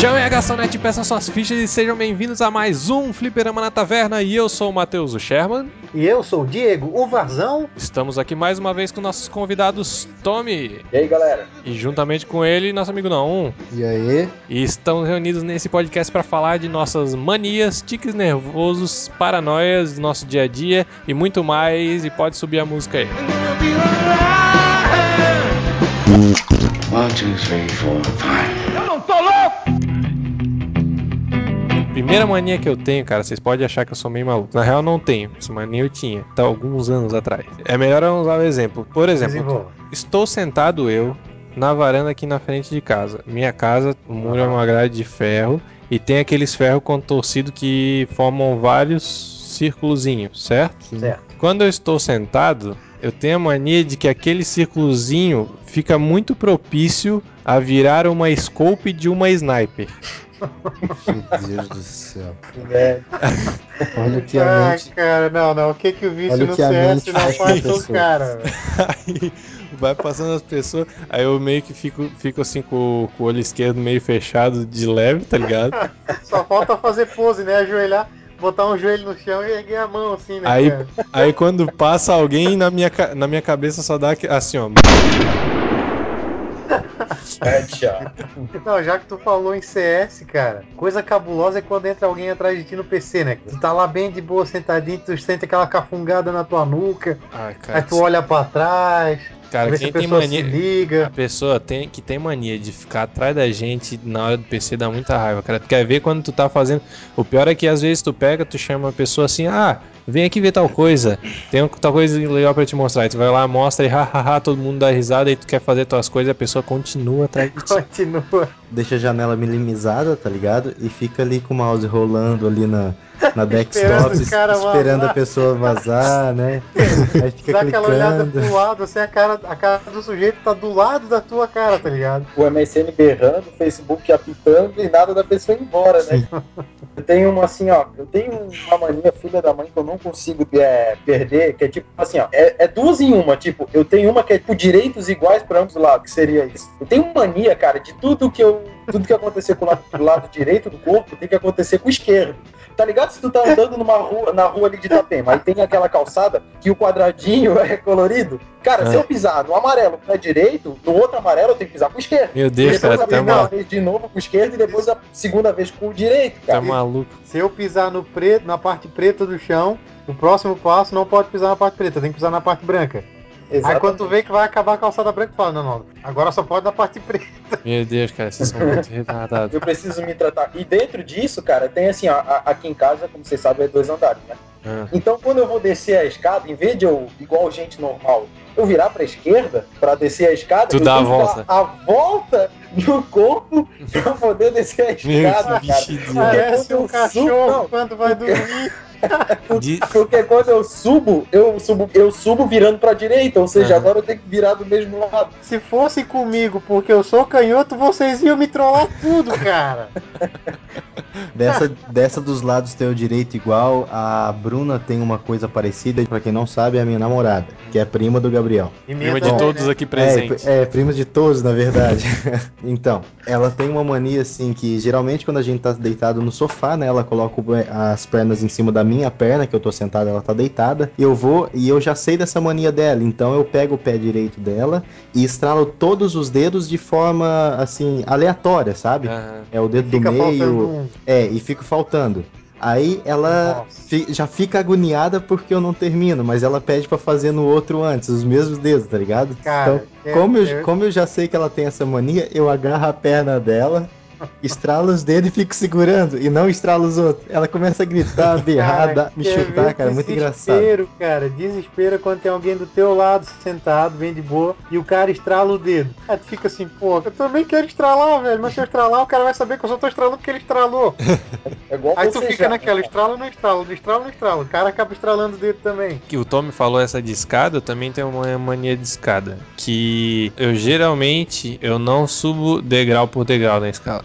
Chame a garçonete, peça suas fichas e sejam bem-vindos a mais um Fliperama na Taverna. E eu sou o Matheus o Sherman. E eu sou o Diego, o Varzão. Estamos aqui mais uma vez com nossos convidados Tommy. E aí, galera? E juntamente com ele, nosso amigo Naum. E aí? E estamos reunidos nesse podcast para falar de nossas manias, tiques nervosos, paranoias do nosso dia a dia e muito mais. E pode subir a música aí. One, two, three, four, five. Primeira mania que eu tenho, cara, vocês podem achar que eu sou meio maluco. Na real, não tenho. Essa mania eu tinha, tá alguns anos atrás. É melhor eu usar o exemplo. Por exemplo, estou sentado eu na varanda aqui na frente de casa. Minha casa, o muro é uma grade de ferro e tem aqueles ferros contorcidos que formam vários círculozinhos, certo? Certo. Quando eu estou sentado, eu tenho a mania de que aquele círculozinho fica muito propício a virar uma scope de uma sniper. Meu Deus do céu. É, Olha o que a Ah, mente. cara, não, não. O que que o vício Olha o no que a CS mente não faz com faz a com os pessoa. caras? velho? Aí vai passando as pessoas, aí eu meio que fico, fico assim com, com o olho esquerdo meio fechado de leve, tá ligado? Só falta fazer pose, né? Ajoelhar, botar um joelho no chão e erguer a mão assim, né? Aí, cara? aí quando passa alguém na minha, na minha cabeça só dá assim, ó. Headshot. Não, já que tu falou em CS, cara, coisa cabulosa é quando entra alguém atrás de ti no PC, né? Tu tá lá bem de boa, sentadinho, tu sente aquela cafungada na tua nuca, Ai, aí cara, tu olha pra trás, cara quem a tem mania. A liga. pessoa tem, que tem mania de ficar atrás da gente na hora do PC dá muita raiva, cara. Tu quer ver quando tu tá fazendo. O pior é que às vezes tu pega, tu chama a pessoa assim, ah, vem aqui ver tal coisa. Tem um- tal coisa legal pra te mostrar. Aí tu vai lá, mostra e hahaha, todo mundo dá risada e tu quer fazer tuas coisas e a pessoa continua atrás de ti. Continua. Deixa a janela minimizada, tá ligado? E fica ali com o mouse rolando ali na, na desktop, Esperando esperando a pessoa vazar, né? Aí fica Dá aquela olhada clicando. pro lado, assim, a cara, a cara do sujeito tá do lado da tua cara, tá ligado? O MSN berrando, o Facebook apitando e nada da pessoa ir embora, né? Eu tenho uma assim, ó, eu tenho uma mania filha da mãe que eu não consigo é, perder, que é tipo assim, ó, é, é duas em uma, tipo, eu tenho uma que é tipo direitos iguais para ambos os lados, que seria isso. Eu tenho mania, cara, de tudo que eu, tudo que acontecer com o lado, do lado direito do corpo tem que acontecer com o esquerdo. Tá ligado? Se tu tá andando numa rua, na rua ali de Itapema, aí tem aquela calçada que o quadradinho é colorido. Cara, se Ah. eu pisar no amarelo com o pé direito, no outro amarelo eu tenho que pisar com o esquerdo. Meu Deus, depois cara, a é, primeira ma- vez de novo com o esquerdo e depois a segunda vez com o direito, é cara. maluco. Se eu pisar no preto, na parte preta do chão, o próximo passo não pode pisar na parte preta, tem que pisar na parte branca. Aí Exatamente. quando tu vê que vai acabar a calçada branca, fala, não, não, agora só pode na parte preta. Meu Deus, cara, vocês são muito retardados. Eu preciso me tratar. E dentro disso, cara, tem assim, ó, aqui em casa, como vocês sabem, é dois andares, né? Ah. Então, quando eu vou descer a escada, em vez de eu, igual gente normal, eu virar pra esquerda pra descer a escada, Tu eu dá a volta. dar a volta no corpo pra poder descer a Meu escada, cara. bicho idiota. Parece um cachorro não. quando vai dormir. De- Porque quando eu subo, eu subo, eu subo virando pra direita, ou seja, Aham. agora eu tenho que virar do mesmo lado. Se fosse comigo porque eu sou canhoto, vocês iam me trollar tudo, cara. Dessa, dessa dos lados tem o direito igual. A Bruna tem uma coisa parecida, pra quem não sabe, é a minha namorada, que é prima do Gabriel. E Prima de todos né? aqui presentes. É, é, prima de todos, na verdade. então, ela tem uma mania assim que geralmente quando a gente tá deitado no sofá, né, ela coloca as pernas em cima da minha perna, que eu tô sentado, ela tá deitada. Eu vou e eu já sei dessa mania dela, então eu pego o pé direito dela e estralo todos os dedos de forma assim aleatória, sabe? Aham. É o dedo do meio, é, e fico faltando. Aí ela fi- já fica agoniada porque eu não termino, mas ela pede pra fazer no outro antes, os mesmos dedos, tá ligado? Cara, é- Como eu, é- como eu já sei que ela tem essa mania, eu agarro a perna dela, estralo os dedos e fico segurando, e não estralo os outros. Ela começa a gritar, berrar, Cara, me chutar, cara, muito engraçado. Desespero, cara. Desespero quando tem alguém do teu lado sentado, bem de boa, e o cara estrala o dedo. Aí tu fica assim, pô, eu também quero estralar, velho. Mas se eu estralar, o cara vai saber que eu só tô estralando porque ele estralou. É igual Aí tu fica né, naquela, estrala ou não estrala, não estrala, não estrala. O cara acaba estralando o dedo também. que o Tommy falou essa de escada, eu também tenho uma mania de escada. Que eu geralmente eu não subo degrau por degrau na escala.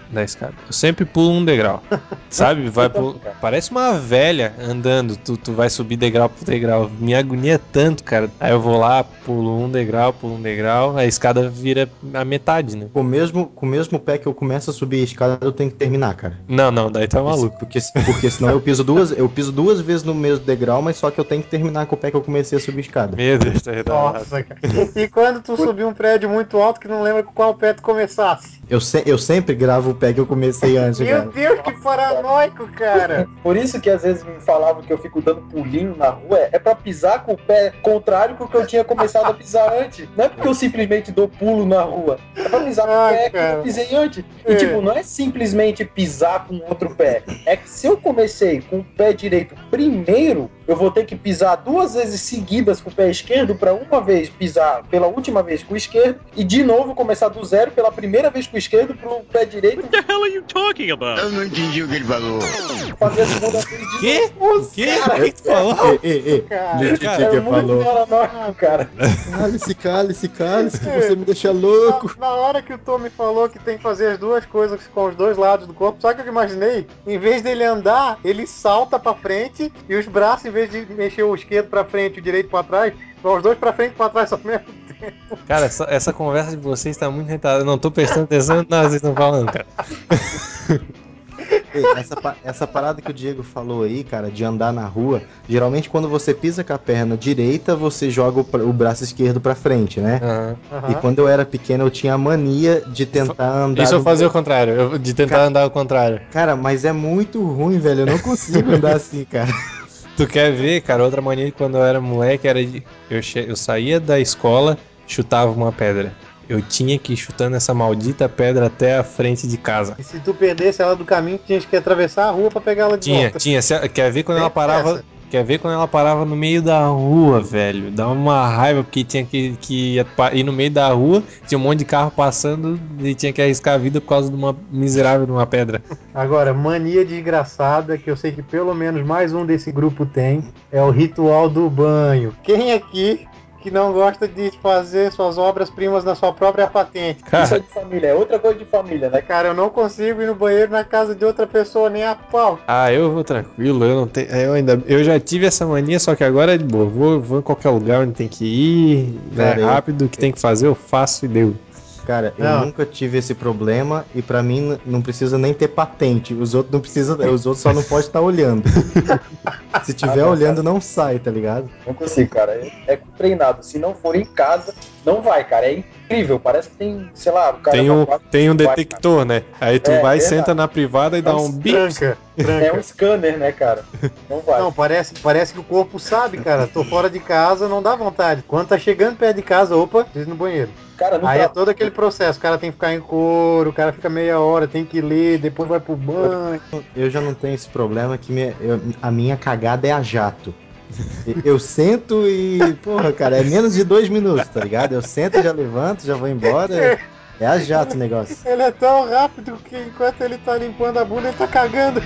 da escada. Eu sempre pulo um degrau. Sabe? Vai pro... Parece uma velha andando. Tu, tu vai subir degrau por degrau. Me agonia tanto, cara. Aí eu vou lá, pulo um degrau, pulo um degrau. A escada vira a metade, né? Com o mesmo, com o mesmo pé que eu começo a subir a escada, eu tenho que terminar, cara. Não, não, daí tá maluco. Porque, porque senão eu piso duas, eu piso duas vezes no mesmo degrau, mas só que eu tenho que terminar com o pé que eu comecei a subir a escada. Meu Deus, tá retardado. Nossa, cara. E quando tu subiu um prédio muito alto que não lembra com qual pé tu começasse? Eu, se- eu sempre gravo o pé que eu comecei antes, Meu cara. Deus, que paranoico, cara. Por isso que às vezes me falavam que eu fico dando pulinho na rua, é pra pisar com o pé contrário que o que eu tinha começado a pisar antes. Não é porque eu simplesmente dou pulo na rua. É pra pisar com o pé que eu pisei antes. É. E tipo, não é simplesmente pisar com outro pé. É que se eu comecei com o pé direito primeiro, eu vou ter que pisar duas vezes seguidas com o pé esquerdo pra uma vez pisar pela última vez com o esquerdo e de novo começar do zero pela primeira vez com o esquerdo pro pé direito Eu não entendi o que ele falou. fazer a segunda vez de Quê? novo. O quê? O que tu falou? Ei, ei, ei. Cara, cara, É que muito falou. paranoico, cara. Cálice, cálice, cálice, que você me deixa louco. Na, na hora que o Tom me falou que tem que fazer as duas coisas com os dois lados do corpo, sabe o que eu imaginei? Em vez dele andar, ele salta pra frente e os braços, em vez de mexer o esquerdo pra frente e o direito pra trás, vão os dois pra frente e pra trás ao mesmo tempo. Cara, essa, essa conversa de vocês tá muito retardada. Eu não tô prestando atenção em nada vocês estão falando, cara. Ei, essa, essa parada que o Diego falou aí, cara, de andar na rua, geralmente quando você pisa com a perna direita, você joga o, o braço esquerdo pra frente, né? Aham. E quando eu era pequeno, eu tinha a mania de tentar andar. Isso eu fazia o contrário, eu- de tentar andar ao contrário. Cara, mas é muito ruim, velho. Eu não consigo andar assim, cara. Tu quer ver, cara, outra mania de quando eu era moleque era de. Eu, che- eu saía da escola, chutava uma pedra. Eu tinha que ir chutando essa maldita pedra até a frente de casa. E se tu perdesse ela do caminho, tinha que atravessar a rua pra pegar ela de Tinha, volta. tinha. Se- Quer ver quando ela Tem parava. essa. Quer ver quando ela parava no meio da rua, velho? Dá uma raiva porque tinha que, que ir no meio da rua, tinha um monte de carro passando e tinha que arriscar a vida por causa de uma miserável de uma pedra. Agora, mania desgraçada, que eu sei que pelo menos mais um desse grupo tem, é o ritual do banho. Quem aqui que não gosta de fazer suas obras-primas na sua própria patente? Isso é Cara, de família, é outra coisa de família, né? Cara, eu não consigo ir no banheiro na casa de outra pessoa, nem a pau. ah, eu vou tranquilo, eu não tenho. Eu ainda. Eu já tive essa mania, só que agora é de boa. Vou, vou em qualquer lugar onde tem que ir, né, Cara, rápido, o que tem que fazer, eu faço e deu. Cara, eu Não. nunca tive esse problema e pra mim não precisa nem ter patente. Os outros não precisam, os outros só não podem estar olhando. Se tiver Ah, não, olhando, não sai, tá ligado? Não consigo, cara. É, é treinado. Se não for em casa, não vai, cara. É incrível. Parece que tem, sei lá, o cara. Tem um, vai- tem um vai, detector, né? Aí tu É, vai, verdade. senta na privada e dá um bip. Tranca, tranca. É um scanner, né, cara? Não vai. Não, parece, parece que o corpo sabe, cara. Tô fora de casa, não dá vontade. Quando tá chegando perto de casa, opa, diz no banheiro. cara, não Aí é todo aquele processo. O cara tem que ficar em couro, o cara fica meia hora, tem que ler, depois vai pro banho. Eu já não tenho esse problema que minha- eu- a minha cagada é a jato. Eu sento e, porra, cara, é menos de dois minutos, tá ligado? Eu sento, já levanto, já vou embora. É a jato o negócio. Ele é tão rápido que enquanto ele tá limpando a bunda, ele tá cagando.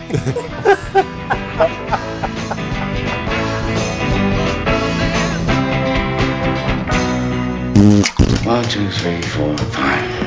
One, two, three, four, five.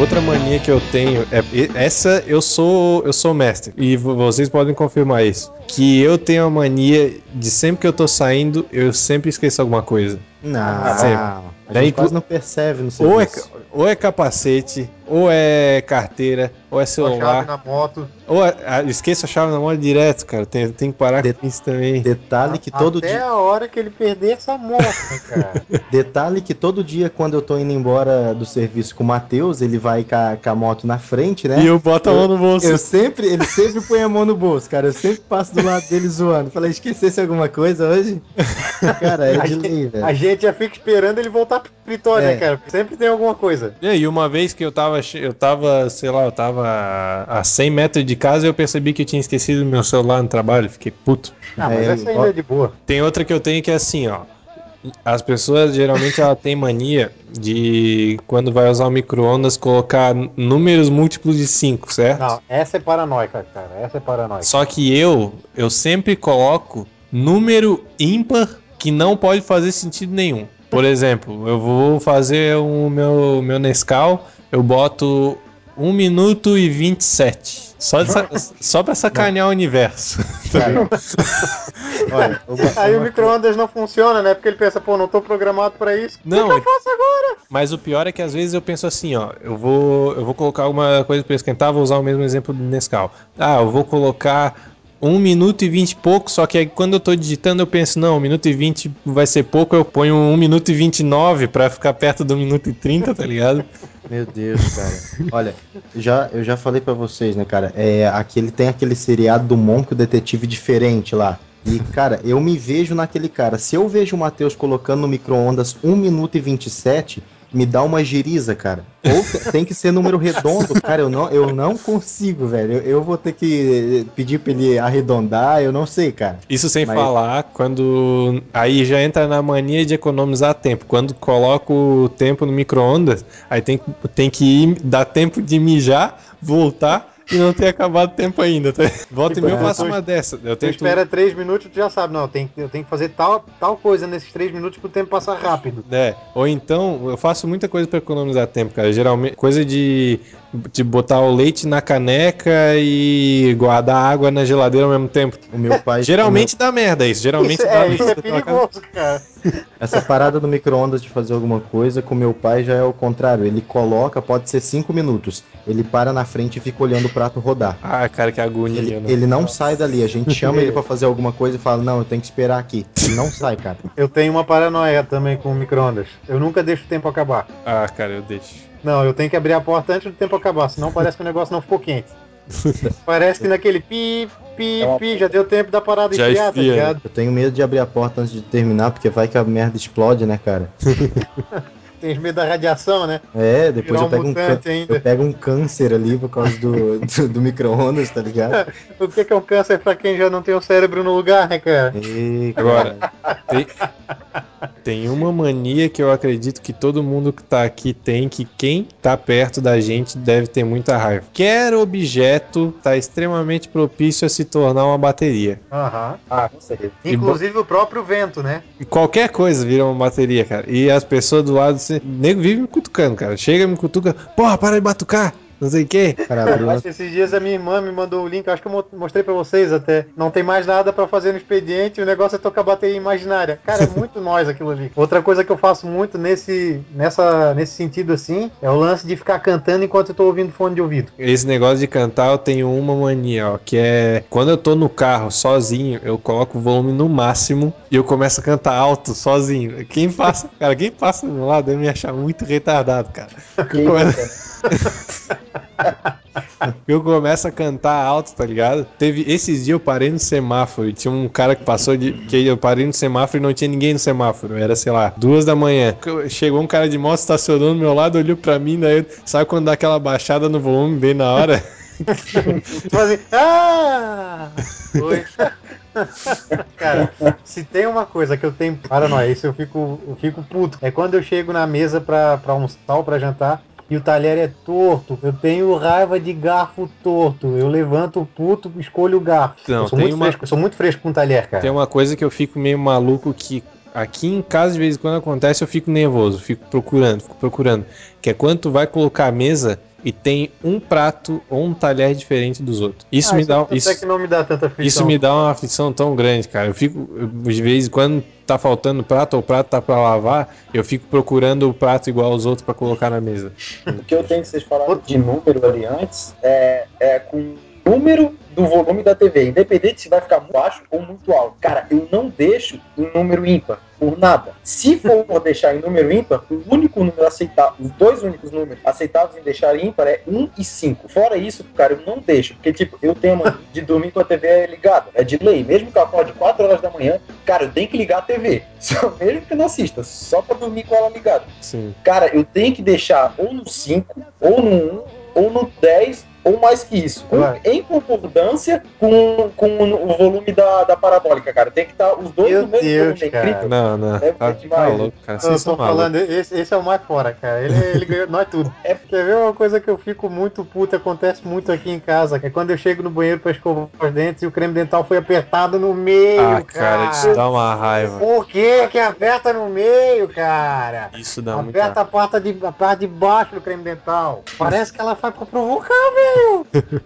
Outra mania que eu tenho é essa eu sou eu sou mestre e vo- vocês podem confirmar isso, que eu tenho a mania de sempre que eu tô saindo, eu sempre esqueço alguma coisa. Não, Sempre. a Daí gente quase tu- não percebe no Ou é, ou é capacete, ou é carteira, ou é Com a chave celular, na moto. ou é, ah, esqueço a chave na mão direto, cara. Tem, tem que parar De- com isso também. Detalhe que todo Até dia, a hora que ele perder essa moto, né, cara. detalhe que todo dia quando eu tô indo embora do serviço com o Matheus, ele vai com a, com a moto na frente, né? E eu boto a mão no bolso. Eu sempre, ele sempre põe a mão no bolso, cara. Eu sempre passo do lado dele zoando. Falei, esquecesse alguma coisa hoje? Cara, é A de lei, velho. A gente já fica esperando ele voltar pro escritório, É. né, cara? Sempre tem alguma coisa. E aí, uma vez que eu tava, eu tava, sei lá, eu tava a 100 metros de casa e eu percebi que eu tinha esquecido meu celular no trabalho, fiquei puto. Ah, mas É, essa ó- ainda é de boa. Tem outra que eu tenho que é assim, ó. As pessoas geralmente ela tem mania de quando vai usar o micro-ondas colocar números múltiplos de 5, certo? Não, essa é paranoica, cara. Essa é paranoica. Só que eu, eu sempre coloco número ímpar que não pode fazer sentido nenhum. Por exemplo, eu vou fazer o meu, meu Nescau, eu boto 1 minuto e 27. Só, de só pra sacanear o universo. Olha, Aí o micro-ondas não funciona, né? Porque ele pensa, pô, não tô programado pra isso. Não, o que eu faço agora? Mas o pior é que às vezes eu penso assim, ó, eu vou, eu vou colocar alguma coisa pra esquentar, vou usar o mesmo exemplo do Nescau. Ah, eu vou colocar 1 minuto e 20 e pouco, só que aí quando eu tô digitando eu penso, não, 1 minuto e 20 vai ser pouco, eu ponho 1 minuto e 29 pra ficar perto do 1 minuto e 30, tá ligado? Meu Deus, cara. Olha, já, eu já falei pra vocês, né, cara? É, aquele, tem aquele seriado do Monk, o detetive diferente lá. E, cara, eu me vejo naquele cara. Se eu vejo o Matheus colocando no micro-ondas 1 minuto e 27, me dá uma giriza, cara. Ou te- tem que ser número redondo, cara. Eu não, eu não consigo, velho. Eu, eu vou ter que pedir pra ele arredondar, eu não sei, cara. Isso sem Mas- falar quando. Aí já entra na mania de economizar tempo. Quando coloco o tempo no micro-ondas, aí tem, tem que ir, dar tempo de mijar, voltar e não ter acabado o tempo ainda. Tá? Volta e meia eu Tipo, faço uma dessa. Eu Tu tento. espera três minutos, tu já sabe, não, tem, eu tenho que fazer tal, tal coisa nesses três minutos pro tempo passar rápido. É, ou então eu faço muita coisa pra economizar tempo, cara. Geralmente, coisa de, de botar o leite na caneca e guardar água na geladeira ao mesmo tempo. O meu pai. Geralmente dá merda isso. Geralmente Isso, dá é, isso é merda. perigoso, cara. Essa parada do micro-ondas de fazer alguma coisa, com meu pai já é o contrário. Ele coloca, pode ser 5 minutos. Ele para na frente e fica olhando o prato rodar. Ah, cara, que agonia, Ele, né? ele não sai dali. A gente chama ele pra fazer alguma coisa e fala: Não, eu tenho que esperar aqui. Ele não sai, cara. Eu tenho uma paranoia também com o micro-ondas. Eu nunca deixo o tempo acabar. Ah, cara, eu deixo. Não, eu tenho que abrir a porta antes do tempo acabar, senão parece que o negócio não ficou quente. Parece que naquele pi, pi, É pi, já deu tempo da parada Já esfriar, tá ligado? Eu tenho medo de abrir a porta antes de terminar, porque vai que a merda explode, né, cara? Tem medo da radiação, né? É, depois Virar eu um pego, um eu pego um câncer ali por causa do, do, do micro-ondas, tá ligado? O que que é um câncer pra quem já não tem o cérebro no lugar, né, cara? E, Agora, cara, tem, tem uma mania que eu acredito que todo mundo que tá aqui tem, que quem tá perto da gente deve ter muita raiva. Quer objeto tá extremamente propício a se tornar uma bateria. Aham. Ah, com certeza. Inclusive o próprio vento, né? Qualquer coisa vira uma bateria, cara. E as pessoas do lado, assim, nego vive me cutucando, cara. Chega, me cutuca, porra, para de batucar, não sei o quê. cara, Esses dias a minha irmã me mandou o link, acho que eu mo- mostrei pra vocês até. Não tem mais nada pra fazer no expediente, o negócio é tocar bateria imaginária. Cara, é muito nós aquilo ali. Outra coisa que eu faço muito nesse, nessa, nesse sentido assim, é o lance de ficar cantando enquanto eu tô ouvindo fone de ouvido. Esse negócio de cantar, eu tenho uma mania, ó, que é quando eu tô no carro sozinho, eu coloco o volume no máximo e eu começo a cantar alto sozinho. Quem passa, cara, quem passa do meu lado deve me achar muito retardado, cara. Né? Eu começo a cantar alto, tá ligado? Teve esses dias eu parei no semáforo e tinha um cara que passou de que eu parei no semáforo e não tinha ninguém no semáforo. Era, sei lá, duas da manhã. Chegou um cara de moto, estacionou do meu lado, olhou pra mim, daí eu- sabe quando dá aquela baixada no volume bem na hora? Tu faz assim, ah! Oi. Cara, se tem uma coisa que eu tenho paranoia, isso eu fico, eu fico puto. É quando eu chego na mesa pra, pra almoçar ou pra jantar e o talher é torto. Eu tenho raiva de garfo torto. Eu levanto o puto, escolho o garfo. Não, eu, sou muito uma- fresco, eu sou muito fresco com talher, cara. Tem uma coisa que eu fico meio maluco que aqui em casa de vez em quando acontece, eu fico nervoso, fico procurando, fico procurando. Que é quando tu vai colocar a mesa e tem um prato ou um talher diferente dos outros. Isso Ah, me dá até isso, que não me dá tanta aflição. isso me dá uma aflição tão grande, cara. Eu fico de vez em quando tá faltando prato ou o prato tá pra lavar, eu fico procurando o prato igual aos outros pra colocar na mesa. O que eu tenho que vocês falaram de número ali antes é, é com número do volume da TV, independente se vai ficar muito baixo ou muito alto. Cara, eu não deixo em número ímpar, por nada. Se for deixar em número ímpar, o único número aceitável, os dois únicos números aceitáveis em deixar ímpar é 1 e 5. Fora isso, cara, eu não deixo, porque, tipo, eu tenho de dormir com a TV ligada, é de lei. Mesmo que eu acorde 4 horas da manhã, cara, eu tenho que ligar a TV. Só, mesmo que eu não assista, só pra dormir com ela ligada. Sim. Cara, eu tenho que deixar ou no 5, ou no 1, ou no 10, ou mais que isso. Em concordância com, com o volume da, da parabólica, cara. Tem que estar os dois Meu no mesmo Deus, volume. É cara. incrível. Não, não. Deve Tá, tá louco, cara. Eu Vocês tô são malucos. falando, esse, esse é o mais fora, cara. Ele, ele ganhou nós tudo. É, quer ver uma coisa que eu fico muito puto, acontece muito aqui em casa, que é quando eu chego no banheiro pra escovar os dentes e o creme dental foi apertado no meio, Ah, cara, cara. isso dá uma raiva. Por que que aperta no meio, cara? Isso dá muita Aperta a parte, de, a parte de baixo do creme dental. Parece que ela faz pra provocar, velho.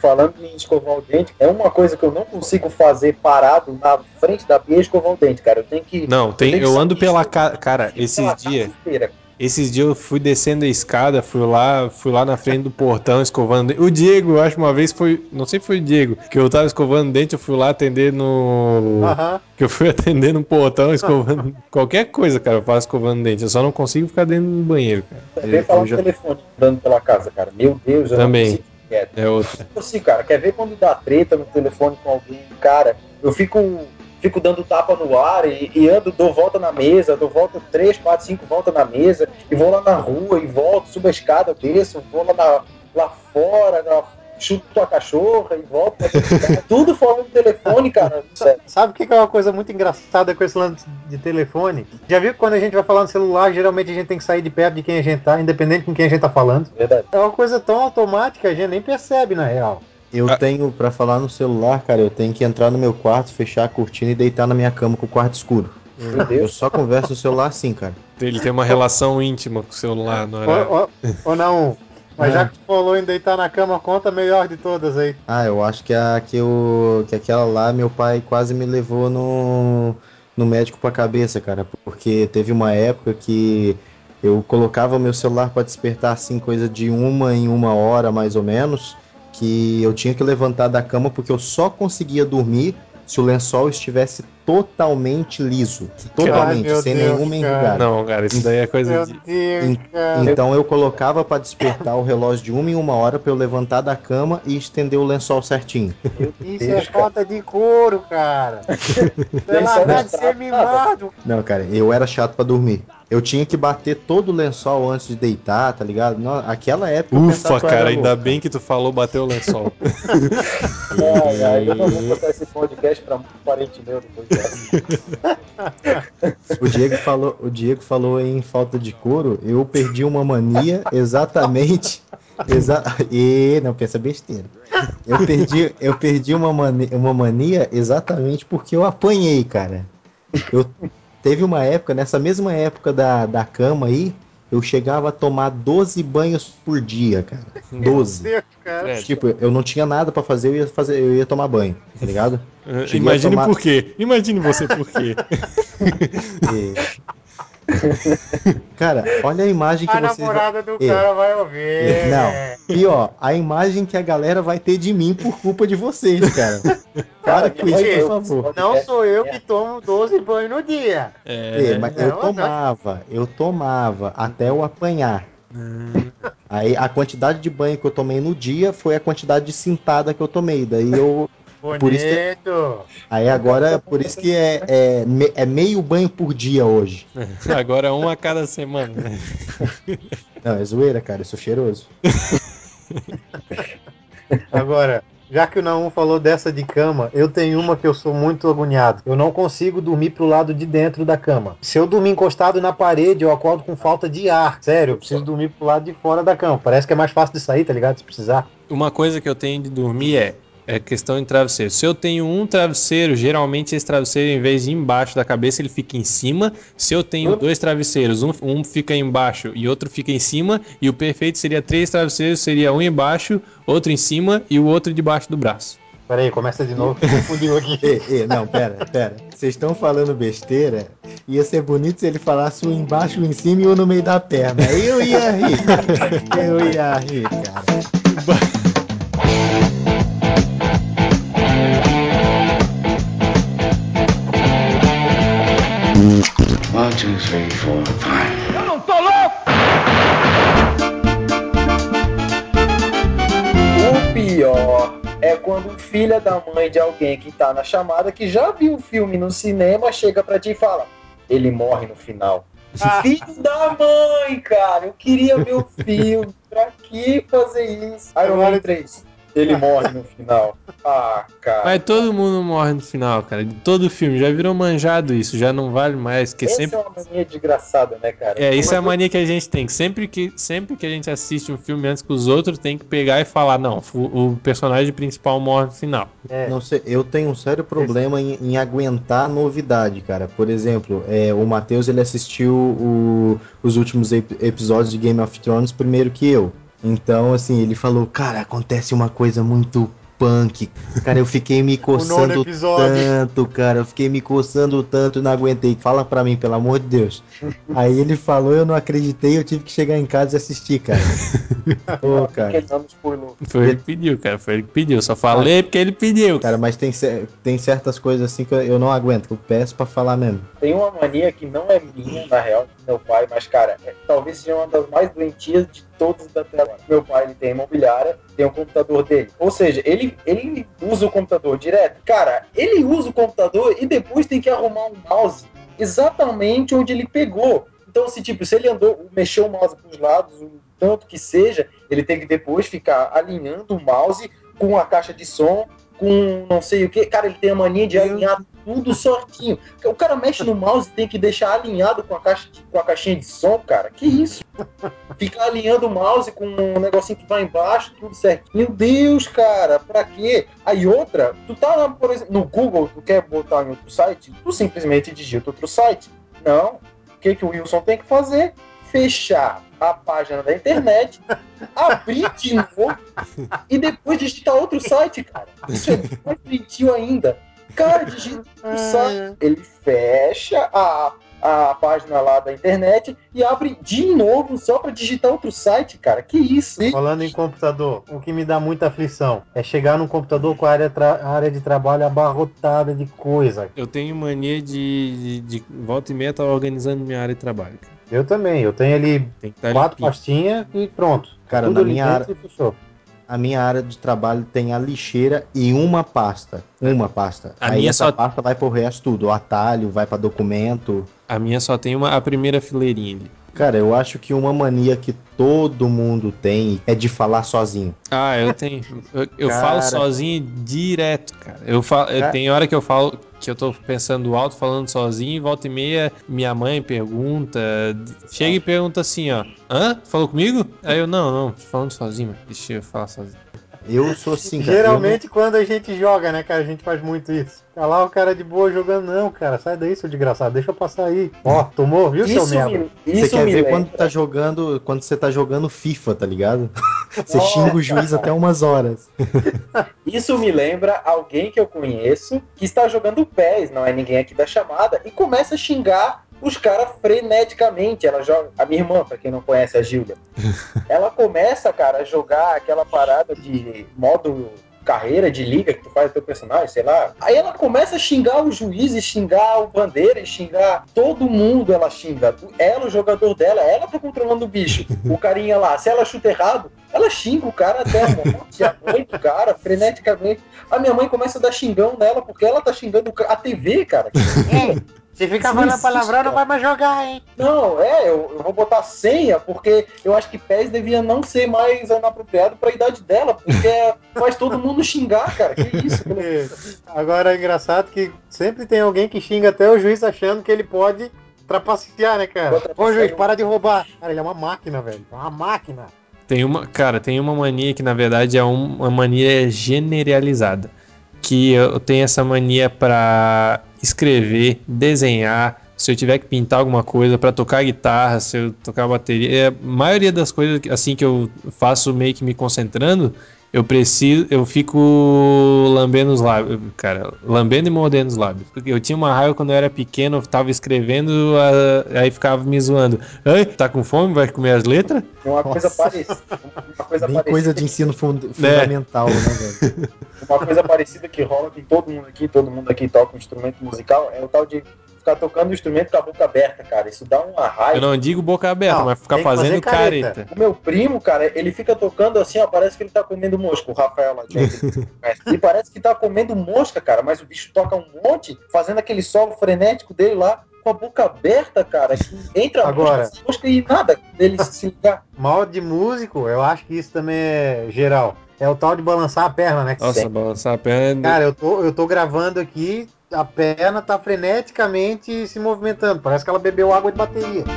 Falando em escovar o dente, é uma coisa que eu não consigo fazer parado na frente da pia escovar o dente, cara. Eu tenho que. Não, tem, tenho que eu ando pela casa. Cara, esses dias. inteira. Esses dias eu fui descendo a escada, fui lá, fui lá na frente do portão escovando dente. O Diego, eu acho uma vez foi, não sei se foi o Diego, que eu tava escovando dente, eu fui lá atender no Aham. que eu fui atender no portão escovando qualquer coisa, cara, eu faço escovando dente. Eu só não consigo ficar dentro do banheiro, cara. Também Eu- falar eu no já- telefone, andando pela casa, cara. Meu Deus, eu Também. não consigo. quieto. É outra. Não consigo, cara. Quer ver quando dá treta no telefone com alguém? Cara, eu fico, fico dando tapa no ar e, e ando, dou volta na mesa, dou volta três, quatro, cinco voltas na mesa, e vou lá na rua e volto, subo a escada, desço, vou lá, na- lá fora, na- chuto a cachorra e volto. casa. Tudo falando no telefone, cara. Sabe o que que é uma coisa muito engraçada com esse lance de telefone? Já viu que quando a gente vai falar no celular, geralmente a gente tem que sair de perto de quem a gente tá, independente com quem a gente tá falando? Verdade. É uma coisa tão automática, a gente nem percebe, na real. Eu Ah. tenho, pra falar no celular, cara, eu tenho que entrar no meu quarto, fechar a cortina e deitar na minha cama com o quarto escuro. Meu Eu só converso no celular assim, cara. Ele tem uma relação íntima com o celular, não era? Ou, não, mas É. já que tu falou em deitar na cama, conta a melhor de todas aí. Ah, eu acho que a que, eu, que aquela lá, meu pai quase me levou no, no médico pra cabeça, cara. Porque teve uma época que eu colocava o meu celular pra despertar assim, coisa de uma em uma hora mais ou menos. Que eu tinha que levantar da cama porque eu só conseguia dormir se o lençol estivesse totalmente liso. Totalmente, sem Deus, nenhuma enrugada. Não, cara, isso daí é coisa Meu de. Deus. Então eu colocava pra despertar o relógio de uma em uma hora pra eu levantar da cama e estender o lençol certinho. Isso é falta de couro, cara. Pela Lençol largar de estrada. ser mimado. Não, cara, eu era chato pra dormir. Eu tinha que bater todo o lençol antes de deitar, tá ligado? Não, aquela época. Ufa, cara, ainda louco, bem que tu falou bateu o lençol. Ai, ai, eu vou botar esse podcast pra parente meu depois. O Diego falou, o Diego falou em falta de couro. Eu perdi uma mania exatamente. Exa e não pensa besteira. Eu perdi, eu perdi uma mania, uma mania exatamente porque eu apanhei, cara. Eu teve uma época nessa mesma época da, da cama aí, eu chegava a tomar 12 banhos por dia, cara. 12. Meu Deus, cara. É, Tipo, eu não tinha nada pra fazer, eu ia fazer, eu ia tomar banho, tá ligado? Cheguei Imagine tomar- por quê. Imagine você por quê. Cara, olha a imagem que A vocês namorada do É. cara vai ouvir. Não. E ó, a imagem que a galera vai ter de mim por culpa de vocês, cara. Para com isso, por favor. Não sou eu que tomo 12 banhos no dia. É, É, mas eu não, tomava, eu tomava até eu apanhar. Aí a quantidade de banho que eu tomei no dia foi a quantidade de cintada que eu tomei. Daí eu. Bonito. Por isso Aí agora, por isso que é, é, me- é meio banho por dia hoje. Agora um a cada semana. Não, é zoeira, cara, eu sou cheiroso. Agora, já que o Naum falou dessa de cama, eu tenho uma que eu sou muito agoniado. Eu não consigo dormir pro lado de dentro da cama. Se eu dormir encostado na parede, eu acordo com falta de ar. Sério, eu preciso dormir pro lado de fora da cama. Parece que é mais fácil de sair, tá ligado? Se precisar. Uma coisa que eu tenho de dormir é é questão de travesseiro. Se eu tenho um travesseiro, geralmente esse travesseiro, em vez de embaixo da cabeça, ele fica em cima. Se eu tenho dois travesseiros, um, um fica embaixo e outro fica em cima, e o perfeito seria três travesseiros, seria um embaixo, outro em cima e o outro debaixo do braço. Pera aí, começa de novo, que confundiu aqui. Não, pera, pera. Vocês estão falando besteira? Ia ser bonito se ele falasse um embaixo, um em cima e um no meio da perna. Eu ia rir. Eu ia rir, cara. Two, three, four, five. O pior é quando o filho da mãe de alguém que tá na chamada, que já viu o filme no cinema, chega pra ti e fala: ele morre no final. Filho da mãe, cara. Eu queria ver o filme. Pra que fazer isso? Iron Man 3. Ele morre no final. Ah, cara. Mas todo mundo morre no final, cara. De todo filme. Já virou manjado isso. Já não vale mais. Que Essa sempre. é uma mania desgraçada, né, cara? É, isso é a mania que a gente tem. Sempre que, sempre que a gente assiste um filme antes que os outros, tem que pegar e falar: não, o, o personagem principal morre no final. É. Não sei, eu tenho um sério problema em, em aguentar novidade, cara. Por exemplo, é, o Matheus ele assistiu o- os últimos ep- episódios de Game of Thrones primeiro que eu. Então, assim, ele falou, cara, acontece uma coisa muito punk. Cara, eu fiquei me coçando tanto, cara. Eu fiquei me coçando tanto e não aguentei. Fala pra mim, pelo amor de Deus. Aí ele falou, eu não acreditei, eu tive que chegar em casa e assistir, cara. Ô, cara. Foi ele que pediu, cara. Foi ele que pediu. Só falei porque ele pediu. Cara, mas tem, tem certas coisas assim que eu, não aguento, que eu peço pra falar mesmo. Tem uma mania que não é minha, na real, meu pai, mas, cara, é- talvez seja uma das mais doentias de todas da tela. Meu pai, ele tem imobiliária, tem o computador dele. Ou seja, ele, ele usa o computador direto. Cara, ele usa o computador e depois tem que arrumar um mouse exatamente onde ele pegou. Então, se tipo, se ele andou, mexeu o mouse para os lados, o tanto que seja, ele tem que depois ficar alinhando o mouse com a caixa de som, com não sei o que. Cara, ele tem a mania de alinhar tudo certinho. O cara mexe no mouse e tem que deixar alinhado com a, caixa de- com a caixinha de som, cara. Que isso? Ficar alinhando o mouse com um negocinho que vai embaixo, tudo certo. Meu Deus, cara, pra quê? Aí outra, tu tá, por exemplo, no Google, tu quer botar em outro site, tu simplesmente digita outro site. Não. O que, que o Wilson tem que fazer? Fechar a página da internet, abrir de novo e depois digitar outro site, cara. Isso é mais doentio ainda. Cara, digita outro site. Ele fecha a, a página lá da internet e abre de novo só pra digitar outro site, cara. Que isso? Falando em computador, o que me dá muita aflição é chegar num computador com a área, a área de trabalho abarrotada de coisa. Eu tenho mania de, de, de volta e meia estar organizando minha área de trabalho. cara. Eu também, eu tenho ali estar quatro limpinho. pastinhas e pronto. Cara, Tudo na minha fechou. A minha área de trabalho tem a lixeira e uma pasta. Uma pasta. A Aí minha essa só- pasta vai pro resto tudo. O atalho, vai pra documento. A minha só tem uma, a primeira fileirinha ali. Cara, eu acho que uma mania que todo mundo tem é de falar sozinho. Ah, eu tenho. Eu, eu falo sozinho direto, cara. Eu falo, Cara. tem hora que eu falo que eu tô pensando alto, falando sozinho, e volta e meia, minha mãe pergunta. Chega e pergunta assim, ó. Hã? Falou comigo? Aí eu, não, não, tô falando sozinho, mano. Deixa eu falar sozinho. Eu sou assim, cara. Geralmente quando a gente joga, né, cara, a gente faz muito isso. Tá lá o cara de boa jogando, não, cara, sai daí, seu desgraçado, deixa eu passar aí. Ó, tomou, viu, seu Isso merda? me, Eu não- isso Você quer me ver lembra. quando tá jogando, quando você tá jogando FIFA, tá ligado? Você Nossa. xinga o juiz até umas horas. Isso me lembra alguém que eu conheço que está jogando PES, não é ninguém aqui da chamada, e começa a xingar os caras freneticamente. Ela joga. A minha irmã, pra quem não conhece a Gilda, ela começa, cara, a jogar aquela parada de modo carreira de liga que tu faz o teu personagem, sei lá. Aí ela começa a xingar o juiz, e xingar o bandeira, e xingar todo mundo. Ela xinga. Ela, o jogador dela, ela tá controlando o bicho. O carinha lá, se ela chuta errado, ela xinga o cara até a morte, a mãe do cara, freneticamente. A minha mãe começa a dar xingão nela porque ela tá xingando a TV, cara. Se ficar Isso falando palavrão, não vai mais jogar, hein? Não, é, eu, eu vou botar senha porque eu acho que PES devia não ser mais inapropriado pra idade dela, porque faz todo mundo xingar, cara. Que isso? Agora é engraçado que sempre tem alguém que xinga até o juiz achando que ele pode trapacear, né, cara? Ô juiz, um- para de roubar. Cara, ele é uma máquina, velho. É uma máquina. Tem uma, cara, tem uma mania que na verdade é um- uma mania generalizada. Que eu tenho essa mania pra escrever, desenhar, se eu tiver que pintar alguma coisa, pra tocar guitarra, se eu tocar bateria, é, a maioria das coisas assim que eu faço meio que me concentrando, eu preciso, eu fico lambendo os lábios, cara, lambendo e mordendo os lábios. Porque eu tinha uma raiva quando eu era pequeno, eu tava escrevendo, ah, aí ficava me zoando. Ai, tá com fome? Vai comer as letras? Uma coisa Nossa. parecida. Uma coisa Bem parecida coisa de ensino fund- fundamental, né, velho? Uma coisa parecida que rola com todo mundo aqui, todo mundo aqui toca um instrumento musical, é o tal de ficar tocando o instrumento com a boca aberta, cara. Isso dá uma Eu raiva. não digo boca aberta, Não, mas ficar fazendo careta. careta. O meu primo, cara, ele fica tocando assim, ó, parece que ele tá comendo mosca, o Rafael lá de E parece que tá comendo mosca, cara, mas o bicho toca um monte, fazendo aquele solo frenético dele lá. com a boca aberta, cara, que entra Agora. a mosca e nada dele se ligar. Mal de músico, eu acho que isso também é geral. É o tal de balançar a perna, né? Nossa, balançar a perna. Cara, eu tô, eu tô gravando aqui, a perna tá freneticamente se movimentando. Parece que ela bebeu água de bateria.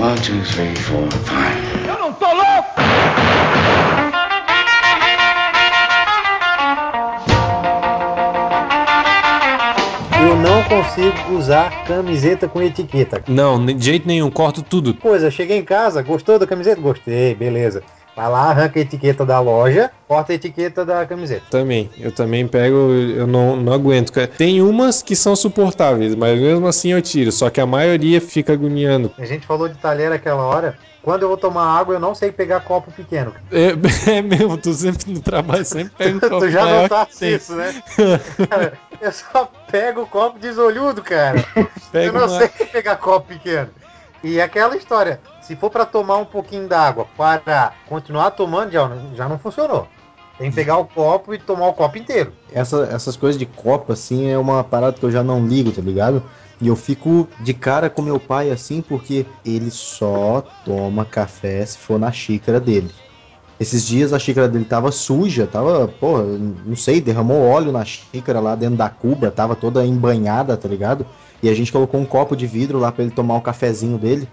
One, two, three, four, five. Eu não tô louco! Eu não consigo usar camiseta com etiqueta. Não, de jeito nenhum, corto tudo. Coisa, cheguei em casa, gostou da camiseta? Gostei, beleza. Vai lá, arranca a etiqueta da loja, corta a etiqueta da camiseta. Também, eu também pego, eu não, não aguento. Tem umas que são suportáveis, mas mesmo assim eu tiro. Só que a maioria fica agoniando. A gente falou de talher aquela hora. Quando eu vou tomar água, eu não sei pegar copo pequeno. É, é mesmo, tu sempre no trabalho sempre pega um copo tu já notaste isso, né? Cara, eu só pego o copo desolhudo, cara. eu Pega não uma- sei pegar copo pequeno. E aquela história, se for pra tomar um pouquinho d'água para continuar tomando, já, já não funcionou. Tem que pegar o copo e tomar o copo inteiro. Essa- essas coisas de copo, assim, é uma parada que eu já não ligo, tá ligado? E eu fico de cara com meu pai, assim, porque ele só toma café se for na xícara dele. Esses dias a xícara dele tava suja, tava, pô, não sei, derramou óleo na xícara lá dentro da cuba, tava toda embanhada, tá ligado? E a gente colocou um copo de vidro lá pra ele tomar o cafezinho dele.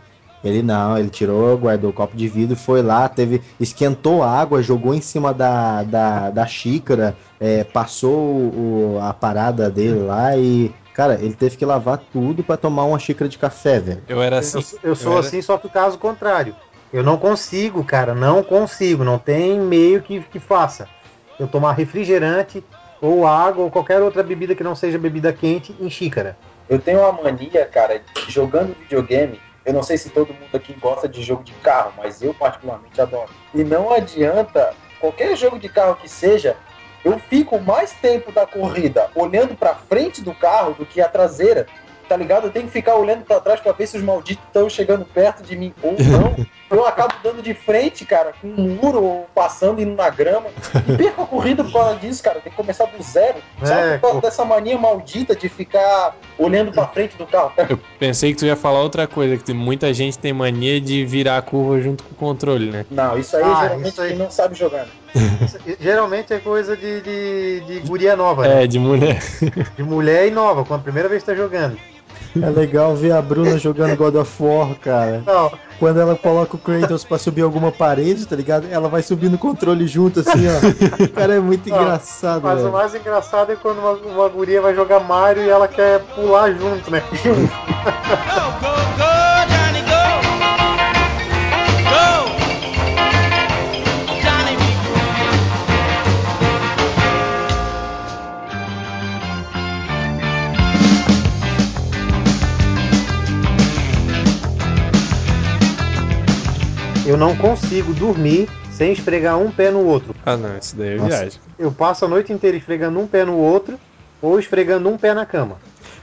Ele não, ele tirou, guardou o copo de vidro, foi lá, teve, esquentou a água, jogou em cima da, da, da xícara, é, passou o- a parada dele lá e, cara, ele teve que lavar tudo pra tomar uma xícara de café, velho. Eu era assim. eu, sou- eu sou era- assim, só que o caso contrário. Eu não consigo, cara, não consigo. Não tem meio que, que faça. Eu tomar refrigerante ou água ou qualquer outra bebida que não seja bebida quente em xícara. Eu tenho uma mania, cara, de jogando videogame. Eu não sei se todo mundo aqui gosta de jogo de carro, mas eu particularmente adoro. E não adianta, qualquer jogo de carro que seja, eu fico mais tempo da corrida olhando pra frente do carro do que a traseira. Tá ligado? Eu tenho que ficar olhando pra trás pra ver se os malditos estão chegando perto de mim ou não. Eu acabo dando de frente, cara, com um muro ou passando indo na grama. E perco a corrida por causa disso, cara. Tem que começar do zero. Sabe? É, por causa dessa mania maldita de ficar olhando pra frente do carro. Eu pensei que tu ia falar outra coisa, que muita gente tem mania de virar a curva junto com o controle, né? Não, isso aí Ah, geralmente isso aí. quem não sabe jogar. né? Geralmente é coisa de, de, de guria nova, né? É, de mulher. De mulher e nova, quando a primeira vez que tá jogando. É legal ver a Bruna jogando God of War, cara. Não, Quando ela coloca o Kratos pra subir alguma parede, tá ligado? Ela vai subindo o controle junto, assim, ó. Cara, é muito Não, engraçado, mas o velho. mais engraçado é quando uma, uma guria vai jogar Mario e ela quer pular junto, né? Go, go, go, Eu não consigo dormir sem esfregar um pé no outro. Ah, não, isso daí é Nossa. viagem. Eu passo a noite inteira esfregando um pé no outro ou esfregando um pé na cama.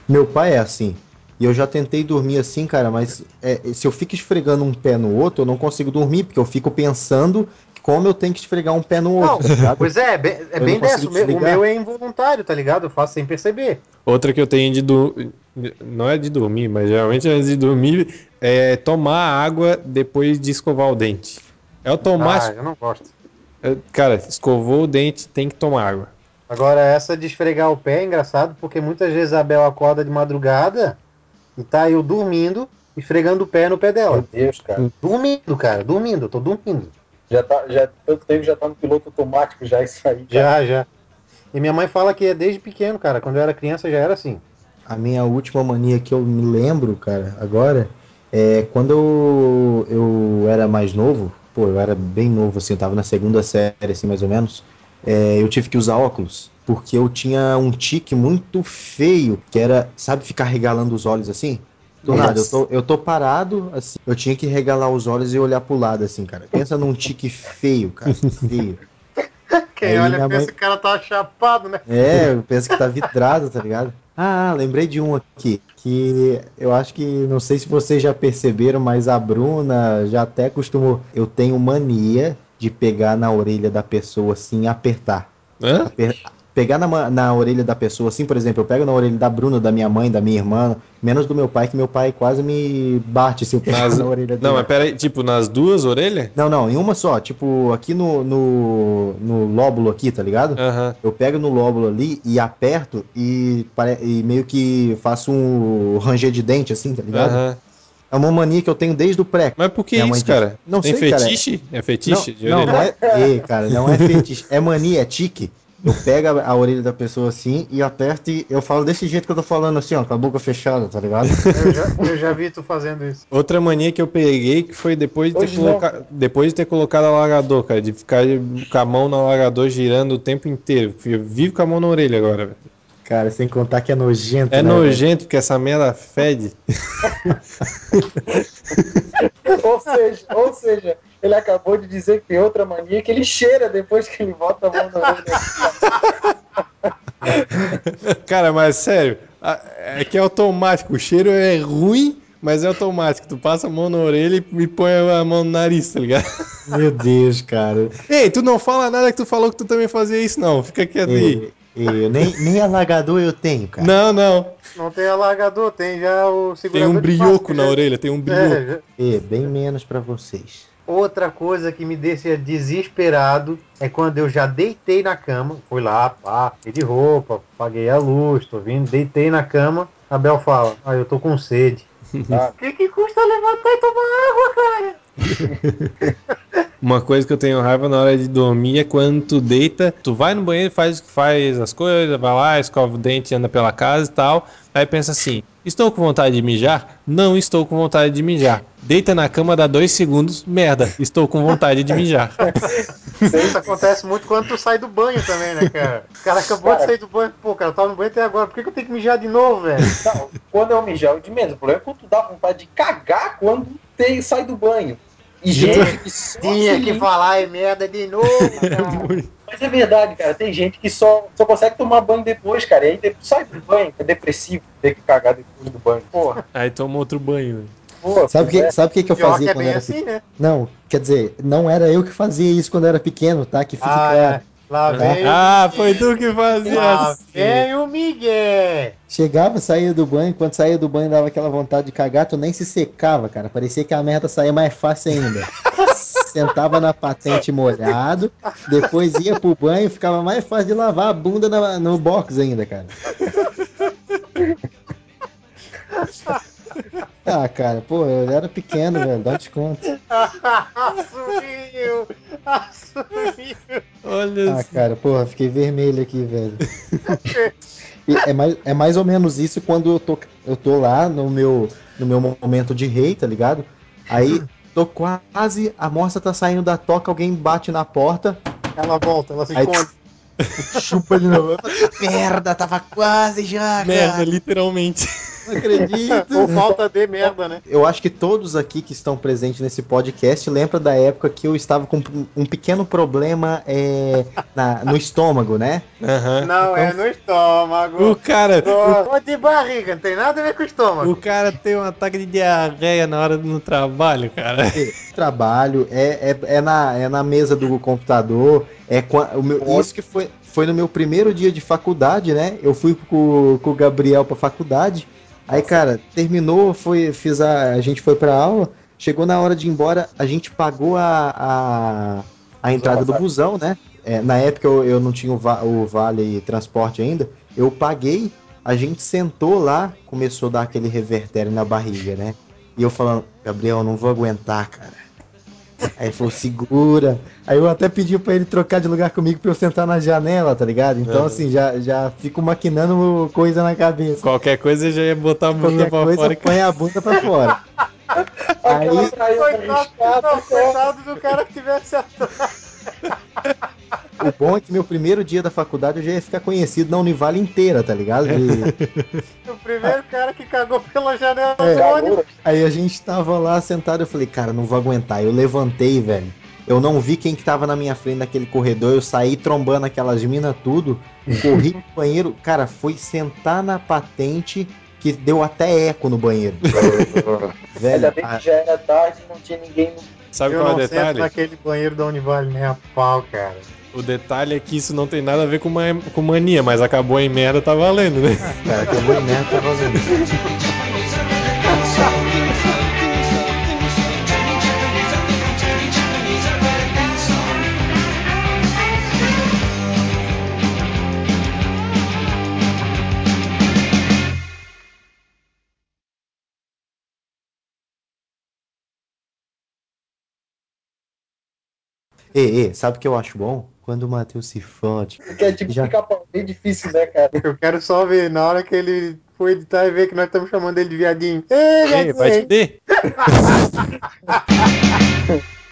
Meu pai é assim. E eu já tentei dormir assim, cara, mas é, se eu fico esfregando um pé no outro, eu não consigo dormir, porque eu fico pensando como eu tenho que esfregar um pé no Não, outro, tá ligado? pois é, é bem, é bem não dessa. O meu, é involuntário, tá ligado? Eu faço sem perceber. Outra que eu tenho de dormir. Não é de dormir, mas geralmente antes de dormir é tomar água depois de escovar o dente. É Ah, automático. eu não gosto. É, Cara, escovou o dente, tem que tomar água. Agora, essa de esfregar o pé é engraçado porque muitas vezes a Bel acorda de madrugada e tá eu dormindo, esfregando o pé no pé dela. Meu Deus, cara. Dormindo, cara, dormindo, eu tô dormindo. Já tá, já, tanto tempo já tá no piloto automático já isso aí. cara. Já, já. E minha mãe fala que é desde pequeno, cara. Quando eu era criança já era assim. A minha última mania que eu me lembro, cara, agora, é quando eu, eu era mais novo, pô, eu era bem novo, assim, eu tava na segunda série, assim, mais ou menos, é, eu tive que usar óculos, porque eu tinha um tique muito feio, que era, sabe, ficar regalando os olhos assim? Do nada, eu tô, eu tô parado, assim, eu tinha que regalar os olhos e olhar pro lado, assim, cara. Pensa num tique feio, cara, feio. Quem Aí olha pensa mãe- que o cara tá chapado, né? É, eu penso que tá vidrado, tá ligado? Ah, lembrei de um aqui, que eu acho que, não sei se vocês já perceberam, mas a Bruna já até costumou. Eu tenho mania de pegar na orelha da pessoa assim e apertar. Hã? Aper- Pegar na, na orelha da pessoa, assim, por exemplo, eu pego na orelha da Bruna, da minha mãe, da minha irmã, menos do meu pai, que meu pai quase me bate se eu pegar Nas- na orelha dele. Não, mas pera aí, tipo, nas duas orelhas? Não, não, em uma só, tipo, aqui no, no, no lóbulo aqui, tá ligado? Aham. Eu pego no lóbulo ali e aperto e, e meio que faço um ranger de dente, assim, tá ligado? Aham. É uma mania que eu tenho desde o pré. Mas por que mãe isso, cara? Não Tem sei, cara. fetiche? É fetiche de não, não, não é, Ei, cara, não é fetiche, é mania, é tique. Eu pego a, a orelha da pessoa assim e aperto e eu falo desse jeito que eu tô falando assim, ó, com a boca fechada, tá ligado? Eu já, eu já vi tu fazendo isso. Outra mania que eu peguei que foi depois de ter, coloca... depois de ter colocado alagador, cara, de ficar com a mão no alagador girando o tempo inteiro. Eu vivo com a mão na orelha agora, velho. Cara, sem contar que é nojento. É né, nojento porque essa merda fede. Ou seja, ou seja, ele acabou de dizer que tem outra mania que ele cheira depois que ele bota a mão na orelha. Cara, mas sério, é que é automático. O cheiro é ruim, mas é automático. Tu passa a mão na orelha e- põe a mão no nariz, tá ligado? Meu Deus, cara. Ei, tu não fala nada que tu falou que tu também fazia isso, não. Fica quieto aí. Eu nem, nem alagador eu tenho, cara. Não, não. Não tem alargador, tem já o Tem segurador um de brioco na já- orelha, tem um brioco. É, já- E, bem menos pra vocês. Outra coisa que me deixa desesperado é quando eu já deitei na cama, fui lá, pá, fiquei de roupa, paguei a luz, tô vindo, deitei na cama, a Bel fala, ah, eu tô com sede. Ah. O que, que custa levantar e tomar água, cara? Uma coisa que eu tenho raiva na hora de dormir é quando tu deita, tu vai no banheiro, faz, faz as coisas, vai lá, escova o dente, anda pela casa e tal. Aí pensa assim: estou com vontade de mijar? Não estou com vontade de mijar. Deita na cama, dá dois segundos, merda, estou com vontade de mijar. Isso acontece muito quando tu sai do banho também, né, cara? O cara acabou de Cara. sair do banho, pô, cara, eu tava no banho até agora, por que, que eu tenho que mijar de novo, velho? Não, quando eu mijar, eu de menos. O problema é quando tu dá vontade de cagar quando tem, sai do banho. E gente que só Tinha se que limpa- falar é merda de novo, cara. Mas é verdade, cara. Tem gente que só, só consegue tomar banho depois, cara. E aí depois sai do banho. É depressivo ter que cagar depois do banho. Porra. Aí toma outro banho. Pô, Sabe o que, é. sabe o que, que eu fazia que é quando era assim, né? Não, quer dizer, não era eu que fazia isso quando era pequeno, tá? Que fique Ah, claro. Lá vem. Ah, foi tu que fazia Lá assim. vem o Miguel. Chegava, saía do banho, quando saía do banho dava aquela vontade de cagar, tu nem se secava, cara. Parecia que a merda saía mais fácil ainda. Sentava na patente molhado, depois ia pro banho, ficava mais fácil de lavar a bunda na- no box ainda, cara. Ah, cara, pô, eu era pequeno, velho, dá desconto. Assumiu! Assumiu! Olha Ah, cara, porra, fiquei vermelho aqui, velho. E é, mais, é mais ou menos isso quando eu tô, eu tô lá no meu, no meu momento de rei, tá ligado? Aí tô quase, a moça tá saindo da toca, alguém bate na porta, Ela volta, ela se Aí- esconde. chupa de novo. Merda, tava quase já, merda, cara. literalmente. Não acredito. Ou falta de merda, né? Eu acho que todos aqui que estão presentes nesse podcast lembram da época que eu estava com um pequeno problema é, na- no estômago, né? Aham. Não, é no estômago. O cara, Ou de barriga, não tem nada a ver com o estômago. o cara tem um ataque de diarreia na hora do trabalho, cara. trabalho, é, é, é, na, é na mesa do computador, é qua- o meu, isso que foi, foi no meu primeiro dia de faculdade, né? Eu fui com, com o Gabriel pra faculdade, aí, cara, terminou, foi, fiz a, a gente foi pra aula, chegou na hora de ir embora, a gente pagou a, a, a entrada do busão, né? É, na época eu, eu não tinha o, va- o vale transporte ainda, eu paguei, a gente sentou lá, começou a dar aquele revertério na barriga, né? E eu falando, Gabriel, eu não vou aguentar, cara. Aí ele falou, segura. Aí eu até pedi pra ele trocar de lugar comigo pra eu sentar na janela, tá ligado? Então, Uhum. assim, já, já fico maquinando coisa na cabeça. Qualquer coisa já ia botar a bunda Qualquer pra coisa, fora. e põe a bunda pra fora. Aí, Coitado, não, cara. coitado do cara que tivesse atrás. o bom é que meu primeiro dia da faculdade eu já ia ficar conhecido na Univale inteira, tá ligado? E- O primeiro cara que cagou pela janela É. do ônibus. Aí a gente tava lá sentado, eu falei, cara, não vou aguentar. Eu levantei, velho. Eu não vi quem que tava na minha frente naquele corredor. Eu saí trombando aquelas minas tudo. Corri pro banheiro. Cara, foi sentar na patente que deu até eco no banheiro. Velho, Ainda bem a- que já era tarde e não tinha ninguém no. Sabe eu qual é não o sento detalhe? naquele banheiro da Univale nem a pau, cara. O detalhe é que isso não tem nada a ver com, ma- com mania, mas acabou em merda, tá valendo, né? cara, acabou em merda, tá fazendo. Ei, ei, sabe o que eu acho bom? Quando o Matheus se fode. Porque é tipo Já. pica-pau, bem difícil, né, cara? Eu quero só ver na hora que ele for editar e ver que nós estamos chamando ele de viadinho. Ei, Ei, vai te.